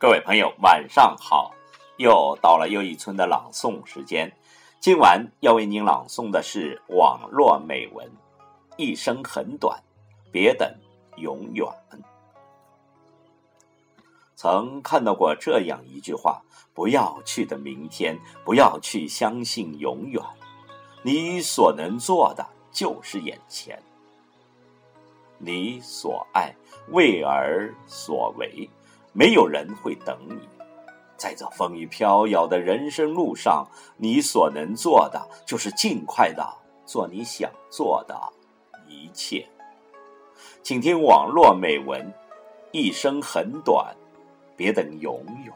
各位朋友，晚上好！又到了又一村的朗诵时间。今晚要为您朗诵的是网络美文《一生很短，别等永远》。曾看到过这样一句话：“不要去的明天，不要去相信永远。你所能做的就是眼前，你所爱为而所为。”没有人会等你，在这风雨飘摇的人生路上，你所能做的就是尽快的做你想做的一切。请听网络美文：一生很短，别等永远。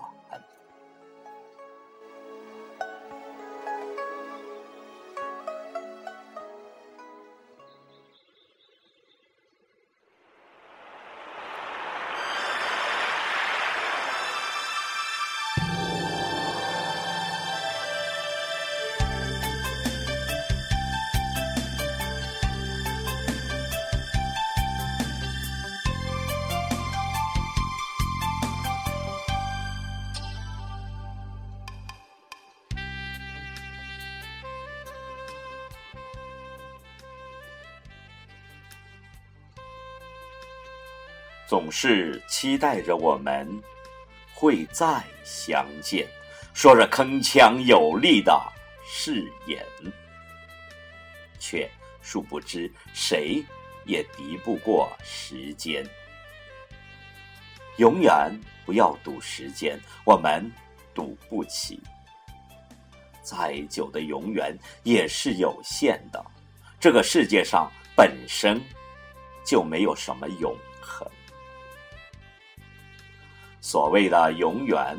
总是期待着我们会再相见，说着铿锵有力的誓言，却殊不知谁也敌不过时间。永远不要赌时间，我们赌不起。再久的永远也是有限的，这个世界上本身就没有什么永恒。所谓的永远，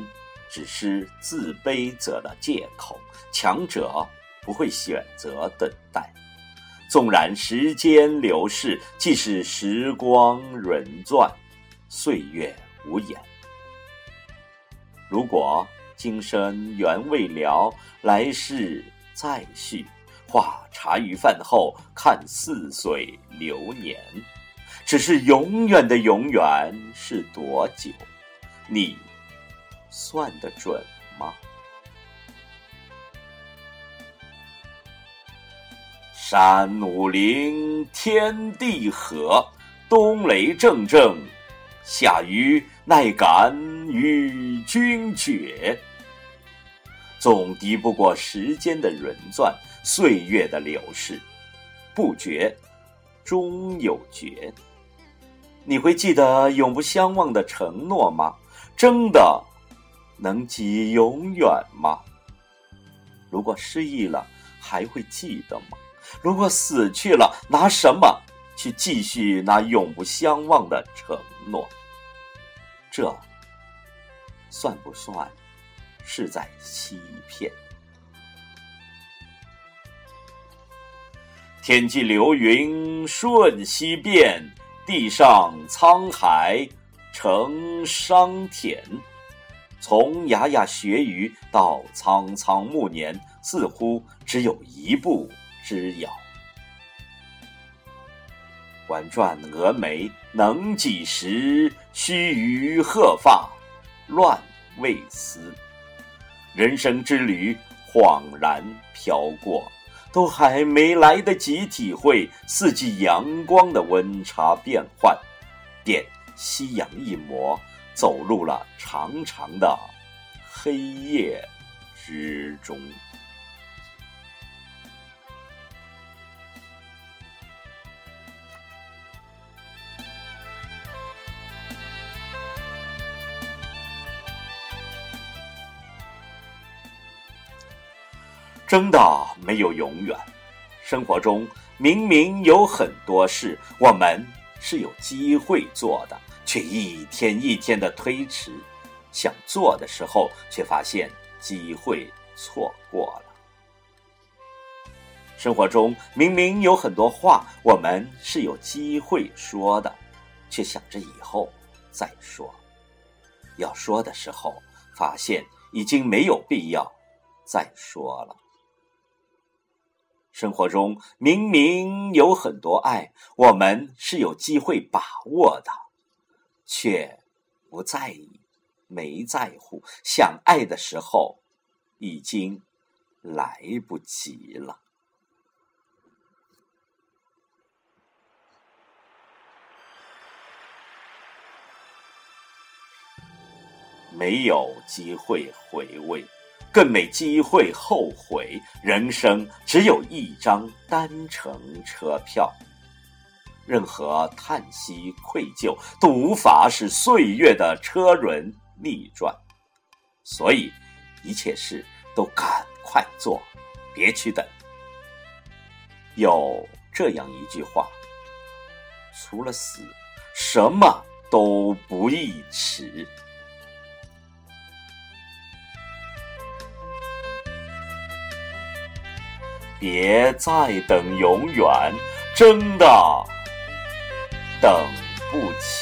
只是自卑者的借口。强者不会选择等待，纵然时间流逝，即使时光轮转，岁月无言。如果今生缘未了，来世再续。话茶余饭后，看似水流年。只是永远的永远是多久？你算得准吗？山武陵天地合，冬雷阵阵，夏雨奈敢与君绝？总敌不过时间的轮转，岁月的流逝，不绝终有绝。你会记得永不相忘的承诺吗？真的能记永远吗？如果失忆了，还会记得吗？如果死去了，拿什么去继续那永不相忘的承诺？这算不算是在欺骗？天际流云瞬息变，地上沧海。成商田，从牙牙学语到苍苍暮年，似乎只有一步之遥。婉转蛾眉能几时？须臾鹤发乱未思。人生之旅恍然飘过，都还没来得及体会四季阳光的温差变幻，便。夕阳一抹，走入了长长的黑夜之中。真的没有永远，生活中明明有很多事，我们是有机会做的。却一天一天的推迟，想做的时候，却发现机会错过了。生活中明明有很多话，我们是有机会说的，却想着以后再说。要说的时候，发现已经没有必要再说了。生活中明明有很多爱，我们是有机会把握的。却不在意，没在乎，想爱的时候，已经来不及了。没有机会回味，更没机会后悔。人生只有一张单程车票，任何叹息、愧疚都无法使岁月的车轮逆转。所以，一切事都赶快做，别去等。有这样一句话：除了死，什么都不易迟。别再等永远，真的等不起。